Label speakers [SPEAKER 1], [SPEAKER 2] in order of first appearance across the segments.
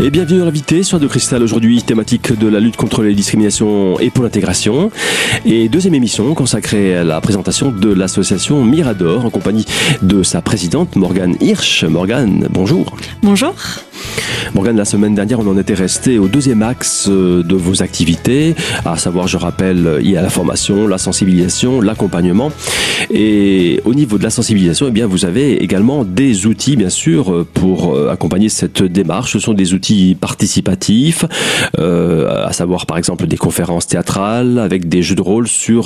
[SPEAKER 1] Et bienvenue à l'invité sur de Cristal aujourd'hui, thématique de la lutte contre les discriminations et pour l'intégration. Et deuxième émission consacrée à la présentation de l'association Mirador en compagnie de sa présidente Morgane Hirsch. Morgane, bonjour.
[SPEAKER 2] Bonjour.
[SPEAKER 1] Morgane, la semaine dernière, on en était resté au deuxième axe euh, de vos activités, à savoir, je rappelle, il y a la formation, la sensibilisation, l'accompagnement. Et au niveau de la sensibilisation, eh bien, vous avez également des outils, bien sûr, pour euh, accompagner cette démarche. Ce sont des outils participatifs, euh, à savoir, par exemple, des conférences théâtrales avec des jeux de rôle sur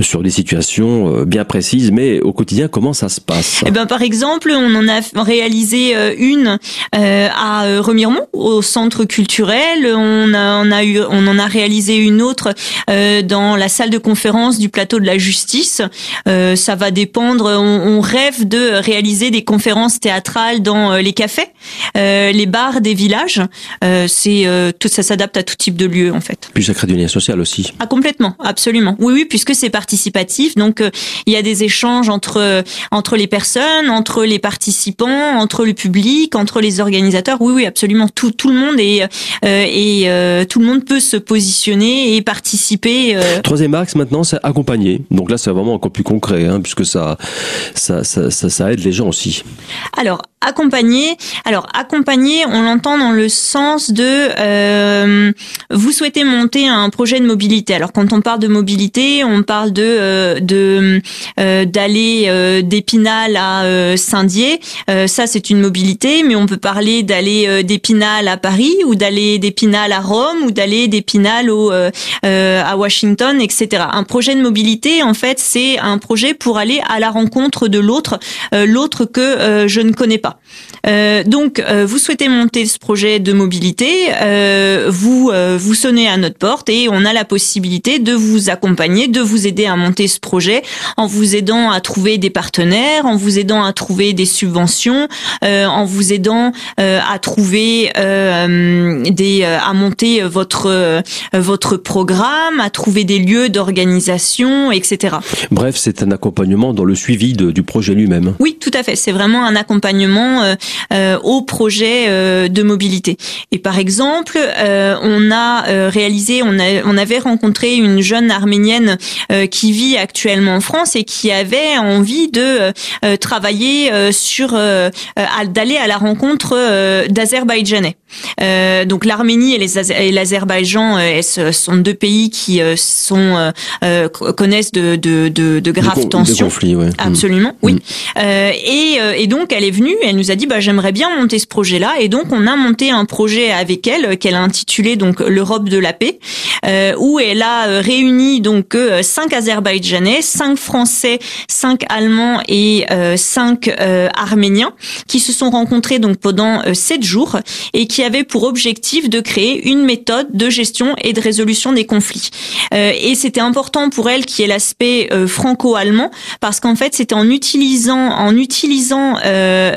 [SPEAKER 1] sur des situations bien précises. Mais au quotidien, comment ça se passe?
[SPEAKER 2] Eh ben, par exemple, on en a réalisé une à euh, Remiremont, au centre culturel. On, a, on, en a réalisé une autre euh, dans la salle de conférence du plateau de la justice. Euh, ça va dépendre. On, rêve de réaliser des conférences théâtrales dans les cafés, les bars des villages. c'est tout ça s'adapte à tout type de lieu en fait.
[SPEAKER 1] Puis ça crée du lien social aussi.
[SPEAKER 2] Ah complètement, absolument. Oui oui, puisque c'est participatif, donc il y a des échanges entre entre les personnes, entre les participants, entre le public, entre les organisateurs. Oui oui, absolument. Tout, tout le monde est euh, et euh, tout le monde peut se positionner et participer.
[SPEAKER 1] Euh. Troisième axe maintenant, c'est accompagner. Donc là, c'est vraiment encore plus concret, hein, puisque ça ça, ça, ça, aide les gens aussi.
[SPEAKER 2] Alors accompagner. Alors accompagner, on l'entend dans le sens de vous souhaitez monter un projet de mobilité. Alors quand on parle de mobilité, on parle de de d'aller d'Épinal à Saint-Dié. ça c'est une mobilité, mais on peut parler d'aller euh, d'Épinal à Paris ou d'aller d'Épinal à Rome ou d'aller d'Épinal au euh, euh, à Washington, etc. Un projet de mobilité, en fait, c'est un projet pour aller à la rencontre de l'autre, l'autre que je ne connais pas. Donc, vous souhaitez monter ce projet de mobilité, vous vous sonnez à notre porte et on a la possibilité de vous accompagner, de vous aider à monter ce projet en vous aidant à trouver des partenaires, en vous aidant à trouver des subventions, en vous aidant à trouver euh, des, euh, à monter votre euh, votre programme, à trouver des lieux d'organisation, etc.
[SPEAKER 1] Bref, c'est un accompagnement dans le suivi de, du projet lui-même.
[SPEAKER 2] Oui, tout à fait. C'est vraiment un accompagnement euh, au projet de mobilité. Et par exemple, on a réalisé, on, a, on avait rencontré une jeune arménienne qui vit actuellement en France et qui avait envie de travailler sur d'aller à la rencontre d'Azerbaïdjanais. Euh, donc l'Arménie et l'Azerbaïdjan euh, sont deux pays qui euh, sont euh, connaissent de, de, de, de graves tensions.
[SPEAKER 1] conflits, ouais.
[SPEAKER 2] Absolument, oui. Mm. et, et donc elle est venue, elle nous a dit bah j'aimerais bien monter ce projet-là, et donc on a monté un projet avec elle qu'elle a intitulé donc l'Europe de la paix, où elle a réuni donc cinq Azerbaïdjanais, cinq Français, cinq Allemands et cinq Arméniens qui se sont rencontrés donc pendant sept jours et qui avait pour objectif de créer une méthode de gestion et de résolution des conflits. Euh, et c'était important pour elle qui est l'aspect euh, franco-allemand parce qu'en fait c'était en utilisant en utilisant euh,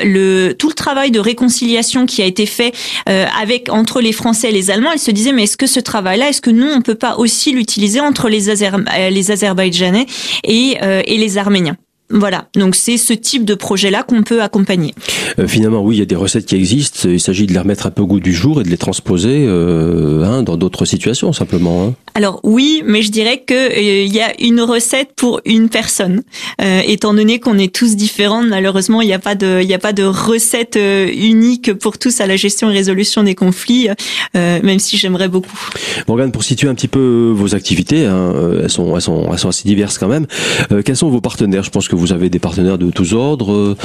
[SPEAKER 2] tout le travail de réconciliation qui a été fait avec entre les Français et les Allemands, elle se disait mais est-ce que ce travail-là, est-ce que nous on peut pas aussi l'utiliser entre les, les Azerbaïdjanais et, et les Arméniens? Voilà, donc c'est ce type de projet-là qu'on peut accompagner.
[SPEAKER 1] Euh, finalement, oui, il y a des recettes qui existent. Il s'agit de les remettre un peu au goût du jour et de les transposer euh, hein, dans d'autres situations, simplement. Hein.
[SPEAKER 2] Alors oui, mais je dirais que euh, il y a une recette pour une personne. étant donné qu'on est tous différents, malheureusement, il n'y a pas de, il n'y a pas de recette unique pour tous à la gestion et résolution des conflits, même si j'aimerais beaucoup.
[SPEAKER 1] Morgane, pour situer un petit peu vos activités, hein, elles sont, elles sont, elles sont assez diverses quand même. quels sont vos partenaires? Je pense que vous avez des partenaires de tous ordres, euh,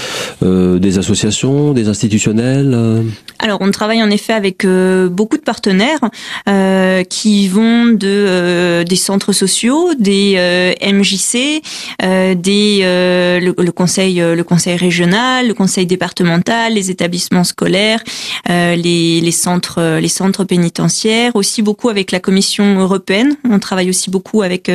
[SPEAKER 1] euh, des associations, des institutionnels euh
[SPEAKER 2] Alors, on travaille en effet avec beaucoup de partenaires qui vont de des centres sociaux, des MJC, des le, conseil le conseil régional, le conseil départemental, les établissements scolaires, les, les centres les centres pénitentiaires, aussi beaucoup avec la Commission européenne. On travaille aussi beaucoup avec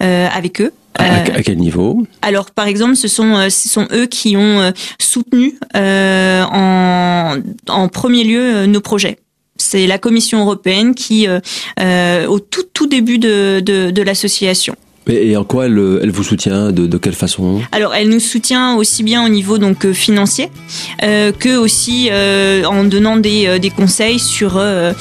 [SPEAKER 2] avec eux.
[SPEAKER 1] À, euh, quel niveau
[SPEAKER 2] Alors, par exemple, ce sont euh, ce sont eux qui ont euh, soutenu en en premier lieu nos projets. C'est la Commission européenne qui, au tout tout début de de, de l'association.
[SPEAKER 1] Et, en quoi elle, elle vous soutient de, de, quelle façon?
[SPEAKER 2] Alors, elle nous soutient aussi bien au niveau donc financier euh, que aussi euh, en donnant des, des conseils sur euh,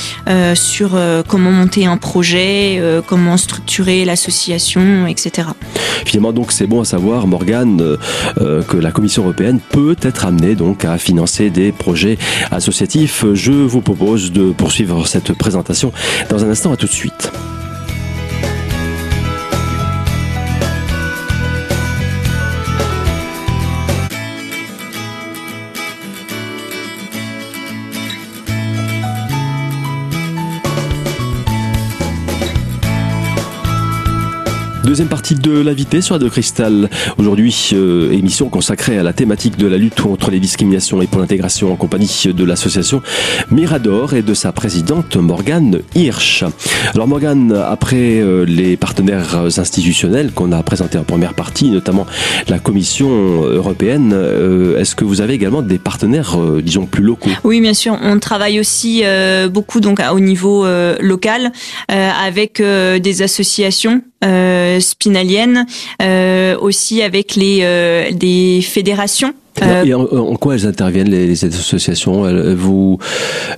[SPEAKER 2] sur comment monter un projet, comment structurer l'association, etc.
[SPEAKER 1] Finalement, donc, c'est bon à savoir, Morgane, que la Commission européenne peut être amenée donc à financer des projets associatifs. Je vous propose de poursuivre cette présentation dans un instant. À tout de suite. Deuxième partie de l'invité sur de Cristal. Aujourd'hui, euh, émission consacrée à la thématique de la lutte contre les discriminations et pour l'intégration en compagnie de l'association Mirador et de sa présidente Morgane Hirsch. Alors Morgane, après euh, les partenaires institutionnels qu'on a présentés en première partie, notamment la Commission européenne, euh, est-ce que vous avez également des partenaires, disons, plus locaux?
[SPEAKER 2] Oui, bien sûr. On travaille aussi beaucoup donc au niveau local avec des associations spinalienne, euh, aussi avec les euh, des fédérations
[SPEAKER 1] euh, et en, quoi elles interviennent les, associations elles, vous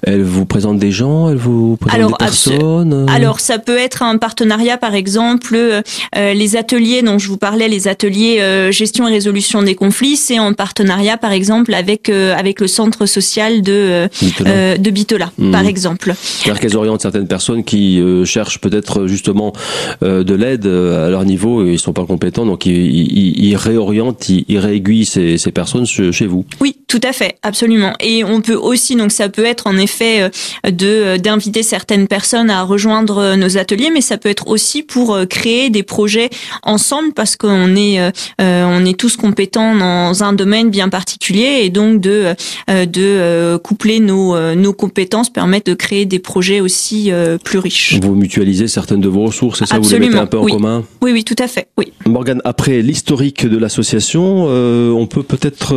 [SPEAKER 1] elles vous présentent des gens, elles vous présentent alors, des personnes. Euh
[SPEAKER 2] alors ça peut être un partenariat par exemple euh, les ateliers dont je vous parlais, les ateliers gestion et résolution des conflits, c'est en partenariat par exemple avec avec le centre social de Bitola, de Bitola mmh. par exemple.
[SPEAKER 1] C'est-à-dire qu'elles orientent certaines personnes qui cherchent peut-être justement de l'aide à leur niveau et ils sont pas compétents donc ils, ils, réorientent, ils, ils réaiguillent ces, ces personnes chez vous.
[SPEAKER 2] Oui, tout à fait, absolument. Et on peut aussi, donc ça peut être en effet euh, de euh, d'inviter certaines personnes à rejoindre euh, nos ateliers, mais ça peut être aussi pour créer des projets ensemble parce qu'on est on est tous compétents dans un domaine bien particulier et donc de de coupler nos nos compétences permettent de créer des projets aussi plus riches.
[SPEAKER 1] Vous mutualisez certaines de vos ressources, c'est ça Vous les mettez un peu en commun?
[SPEAKER 2] Oui, oui, tout à fait. Oui.
[SPEAKER 1] Morgane, après l'historique de l'association, on peut peut-être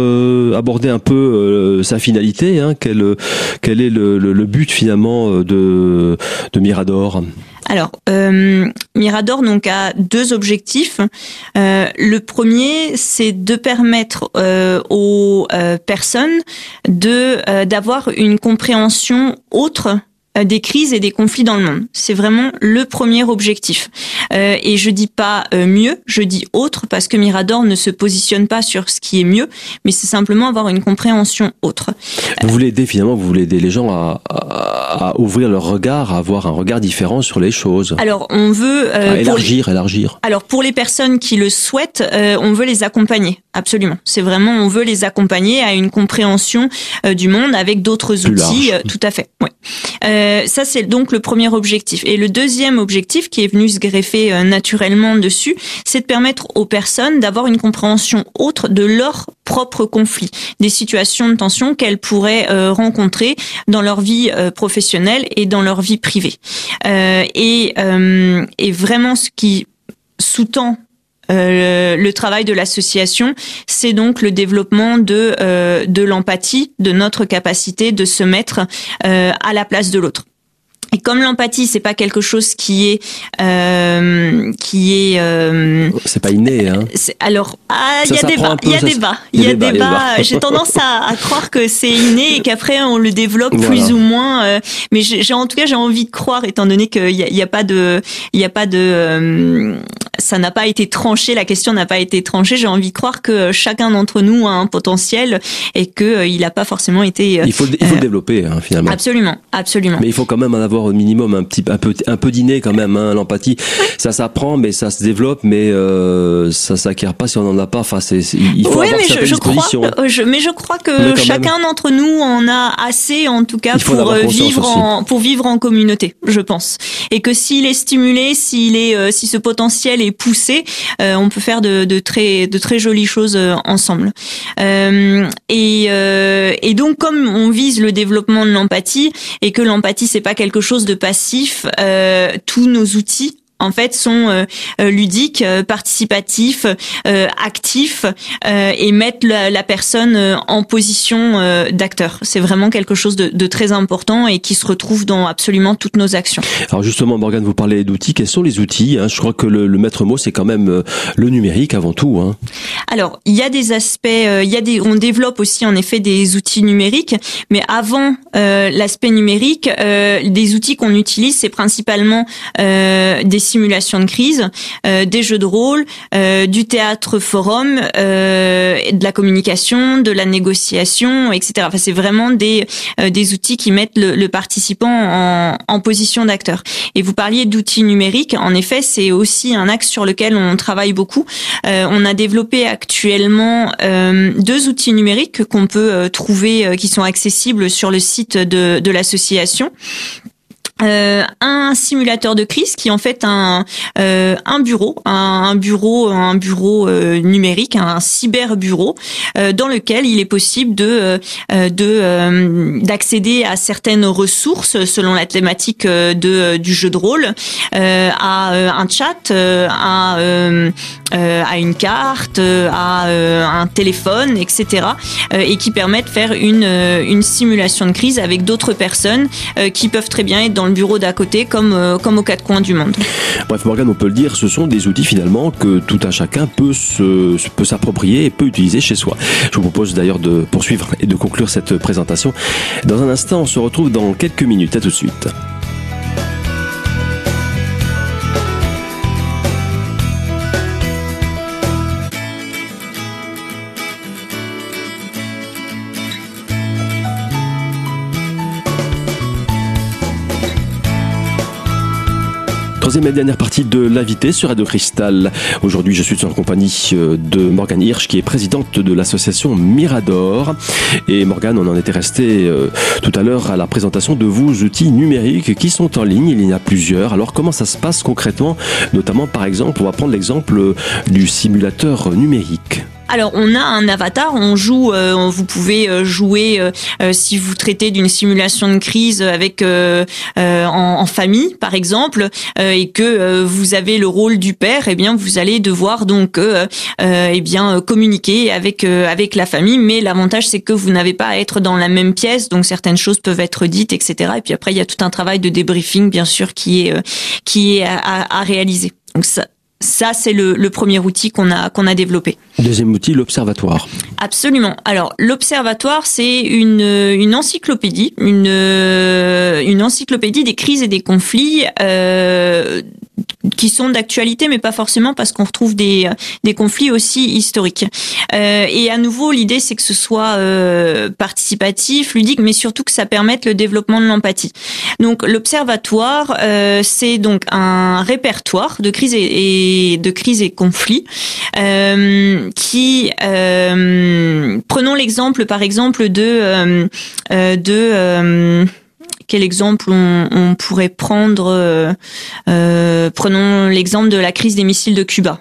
[SPEAKER 1] aborder un peu euh, sa finalité. Hein, quel, est le, but finalement euh, de, Mirador?
[SPEAKER 2] Alors, euh, Mirador donc a deux objectifs. Le premier, c'est de permettre aux personnes de d'avoir une compréhension autre des crises et des conflits dans le monde. C'est vraiment le premier objectif. Euh, et je dis pas euh, mieux, je dis autre parce que Mirador ne se positionne pas sur ce qui est mieux, mais c'est simplement avoir une compréhension autre.
[SPEAKER 1] Vous voulez aider finalement, vous voulez aider les gens à, à, ouvrir leur regard, à avoir un regard différent sur les choses.
[SPEAKER 2] Alors on veut
[SPEAKER 1] élargir, élargir.
[SPEAKER 2] Alors pour les personnes qui le souhaitent, on veut les accompagner. Absolument. C'est vraiment on veut les accompagner à une compréhension du monde avec d'autres outils. tout à fait. Euh, ça, c'est donc le premier objectif. Et le deuxième objectif, qui est venu se greffer euh, naturellement dessus, c'est de permettre aux personnes d'avoir une compréhension autre de leur propre conflit, des situations de tension qu'elles pourraient euh, rencontrer dans leur vie professionnelle et dans leur vie privée. et, et vraiment, ce qui sous-tend euh, le travail de l'association, c'est donc le développement de euh, de l'empathie, de notre capacité de se mettre euh, à la place de l'autre. Et comme l'empathie, c'est pas quelque chose qui est euh, qui est. Euh,
[SPEAKER 1] c'est pas inné, hein.
[SPEAKER 2] Alors, ah, il y a débat, il y a débat, il y a débat. J'ai tendance à, à, croire que c'est inné et qu'après on le développe plus ou moins. Euh, mais j'ai en tout cas j'ai envie de croire, étant donné qu'il y a, y a, pas de, il y a pas de, euh, ça n'a pas été tranché, la question n'a pas été tranchée. J'ai envie de croire que chacun d'entre nous a un potentiel et que euh, il n'a pas forcément été.
[SPEAKER 1] il faut, il faut le développer hein, finalement.
[SPEAKER 2] Absolument, absolument.
[SPEAKER 1] Mais il faut quand même en avoir au minimum un petit un peu un peu d'inné quand même hein, l'empathie ça s'apprend mais ça se développe mais euh, ça s'acquiert pas si on en a pas enfin c'est il faut avoir mais je, je
[SPEAKER 2] crois, euh, mais je crois que chacun d'entre nous en a assez en tout cas pour euh, vivre en pour vivre en communauté je pense et que s'il est stimulé s'il est euh, si ce potentiel est poussé on peut faire de, très jolies choses ensemble. Et et donc comme on vise le développement de l'empathie et que l'empathie c'est pas quelque chose de passif, euh, tous nos outils en fait sont ludiques, participatifs, actifs et mettent la, personne en position d'acteur. C'est vraiment quelque chose de, de, très important et qui se retrouve dans absolument toutes nos actions.
[SPEAKER 1] Alors justement, Morgane, vous parlez d'outils. Quels sont les outils hein? Je crois que le, le maître mot, c'est quand même le numérique avant tout. Hein.
[SPEAKER 2] Alors, il y a des aspects, il y a des, on développe aussi en effet des outils numériques, mais avant l'aspect numérique, des outils qu'on utilise, c'est principalement euh, des simulations de crise, euh, des jeux de rôle, euh, du théâtre forum, de la communication, de la négociation, etc. Enfin, c'est vraiment des des outils qui mettent le, le participant en, en position d'acteur. Et vous parliez d'outils numériques. En effet, c'est aussi un axe sur lequel on travaille beaucoup. on a développé actuellement deux outils numériques qu'on peut trouver, qui sont accessibles sur le site de, de l'association. Euh, un simulateur de crise qui est en fait un euh, un bureau un, bureau un bureau euh, numérique un cyber bureau dans lequel il est possible de de d'accéder à certaines ressources selon la thématique de du jeu de rôle à un chat à à une carte à un téléphone etc et qui permet de faire une simulation de crise avec d'autres personnes qui peuvent très bien être dans le bureau d'à côté comme, euh, aux quatre coins du monde.
[SPEAKER 1] Bref, Morgane, on peut le dire, ce sont des outils finalement que tout un chacun peut peut s'approprier et peut utiliser chez soi. Je vous propose d'ailleurs de poursuivre et de conclure cette présentation. Dans un instant, on se retrouve dans quelques minutes. À tout de suite. Troisième et dernière partie de l'invité sur Radio Cristal. Aujourd'hui, je suis en compagnie euh, de Morgane Hirsch, qui est présidente de l'association Mirador. Et Morgane, on en était resté euh, tout à l'heure à la présentation de vos outils numériques qui sont en ligne. Il y en a plusieurs. Alors, comment ça se passe concrètement? Notamment, par exemple, on va prendre l'exemple euh, du simulateur numérique.
[SPEAKER 2] Alors on a un avatar, on joue, euh, vous pouvez euh, jouer euh, si vous traitez d'une simulation de crise avec en, famille par exemple et que vous avez le rôle du père, eh bien vous allez devoir donc eh bien communiquer avec avec la famille. Mais l'avantage c'est que vous n'avez pas à être dans la même pièce, donc certaines choses peuvent être dites, etc. Et puis après il y a tout un travail de débriefing bien sûr qui est qui est à, à réaliser. Donc ça, ça, c'est le, le, premier outil qu'on a qu'on a développé.
[SPEAKER 1] Deuxième outil, l'observatoire.
[SPEAKER 2] Absolument. Alors, l'observatoire, c'est une, une encyclopédie, une, une encyclopédie des crises et des conflits euh, qui sont d'actualité, mais pas forcément parce qu'on retrouve des, des conflits aussi historiques. Euh, et à nouveau, l'idée, c'est que ce soit euh, participatif, ludique, mais surtout que ça permette le développement de l'empathie. Donc, l'observatoire, euh, c'est donc un répertoire de crises et, de crises et conflits euh, qui, euh, prenons l'exemple, par exemple, de de quel exemple on, pourrait prendre euh, euh, Prenons l'exemple de la crise des missiles de Cuba.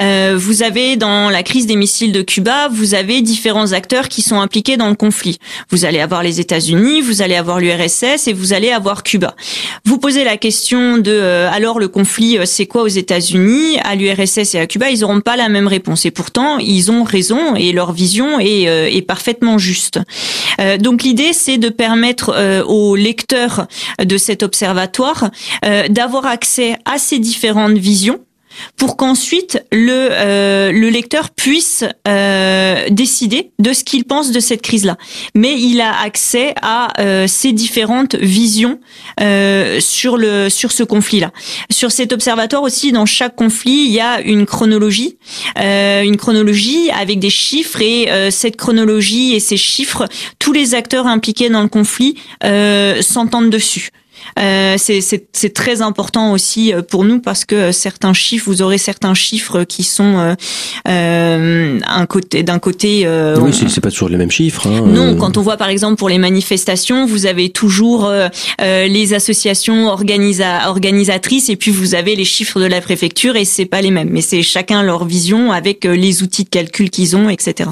[SPEAKER 2] Euh, vous avez dans la crise des missiles de Cuba, vous avez différents acteurs qui sont impliqués dans le conflit. Vous allez avoir les États-Unis, vous allez avoir l'URSS et vous allez avoir Cuba. Vous posez la question de euh, alors le conflit euh, c'est quoi aux États-Unis, à l'URSS et à Cuba, ils n'auront pas la même réponse et pourtant ils ont raison et leur vision est, est parfaitement juste. donc l'idée c'est de permettre aux lecteurs de cet observatoire d'avoir accès à ces différentes visions pour qu'ensuite le, euh, le lecteur puisse euh, décider de ce qu'il pense de cette crise-là. Mais il a accès à euh, ces différentes visions euh, sur le sur ce conflit-là. Sur cet observatoire aussi, dans chaque conflit, il y a une chronologie, une chronologie avec des chiffres et cette chronologie et ces chiffres, tous les acteurs impliqués dans le conflit s'entendent dessus. Euh, c'est très important aussi euh, pour nous parce que certains chiffres, vous aurez certains chiffres qui sont euh, euh un côté d'un côté.
[SPEAKER 1] oui, c'est pas toujours les mêmes chiffres. Hein,
[SPEAKER 2] non, quand on voit par exemple pour les manifestations, vous avez toujours les associations organisa organisatrices et puis vous avez les chiffres de la préfecture et c'est pas les mêmes. Mais c'est chacun leur vision avec les outils de calcul qu'ils ont, etc.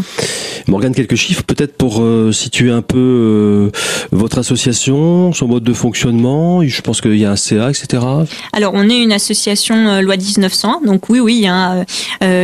[SPEAKER 1] Morgane, quelques chiffres peut-être pour situer un peu votre association, son mode de fonctionnement Je pense qu'il y a un CA, etc.
[SPEAKER 2] Alors, on est une association loi 1900, donc oui, oui, il y a,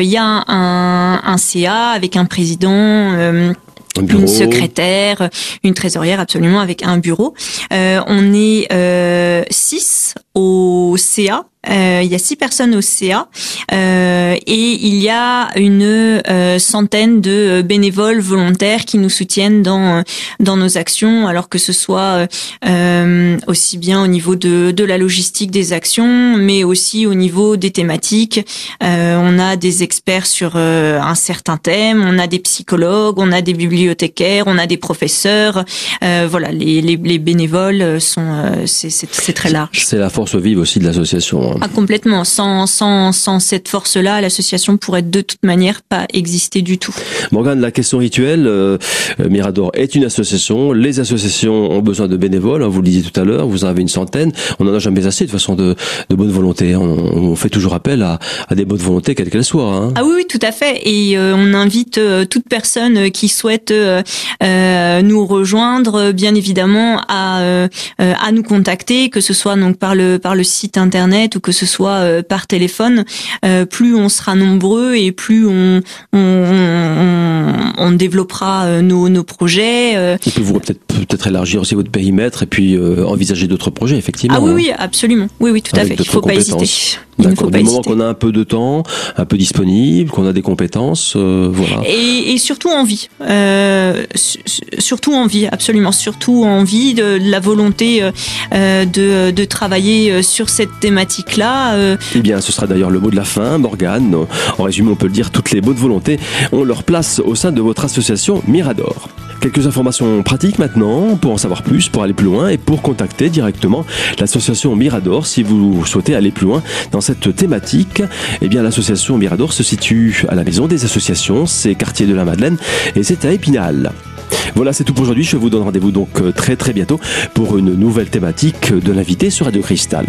[SPEAKER 2] il y a un, un, CA avec un président une secrétaire, une trésorière absolument avec un bureau. Euh, on est euh, six au CA euh, il y a six personnes au CA euh, et il y a une euh, centaine de bénévoles volontaires qui nous soutiennent dans dans nos actions, alors que ce soit euh, aussi bien au niveau de de la logistique des actions, mais aussi au niveau des thématiques. on a des experts sur un certain thème, on a des psychologues, on a des bibliothécaires, on a des professeurs. voilà, les, les, les bénévoles sont c'est très large.
[SPEAKER 1] C'est la force vive aussi de l'association.
[SPEAKER 2] Ah, complètement. Sans, sans, sans cette force-là, l'association pourrait de toute manière pas exister du tout.
[SPEAKER 1] Morgane, la question rituelle, euh, Mirador est une association. Les associations ont besoin de bénévoles. Hein, vous le disiez tout à l'heure, vous en avez une centaine. On n'en a jamais assez de façon de, de bonne volonté. On, on, fait toujours appel à, à des bonnes volontés, quelles qu'elles soient. Hein.
[SPEAKER 2] Ah oui, oui, tout à fait. Et euh, on invite euh, toute personne qui souhaite euh, nous rejoindre, bien évidemment, à, à nous contacter, que ce soit donc par le par le site internet ou que ce soit euh, par téléphone, euh, plus on sera nombreux et plus on, développera euh, nos, nos projets.
[SPEAKER 1] Peut-être élargir aussi votre périmètre et puis envisager d'autres projets, effectivement.
[SPEAKER 2] Ah oui, oui, absolument. Oui, oui, tout à fait. Il faut pas hésiter.
[SPEAKER 1] D'accord. Du moment qu'on a un peu de temps, un peu disponible, qu'on a des compétences, voilà.
[SPEAKER 2] Et, et, surtout envie, euh, surtout envie, absolument, surtout envie de, de la volonté euh, de, de travailler sur cette thématique-là
[SPEAKER 1] euh, eh bien, ce sera d'ailleurs le mot de la fin, Morgane. En résumé, on peut le dire, toutes les bonnes volontés ont leur place au sein de votre association Mirador. Quelques informations pratiques maintenant pour en savoir plus, pour aller plus loin et pour contacter directement l'association Mirador si vous souhaitez aller plus loin dans cette thématique. Eh bien, l'association Mirador se situe à la maison des associations, c'est quartier de la Madeleine et c'est à Épinal. Voilà, c'est tout pour aujourd'hui. Je vous donne rendez-vous donc très très bientôt pour une nouvelle thématique de l'invité sur Radio Cristal.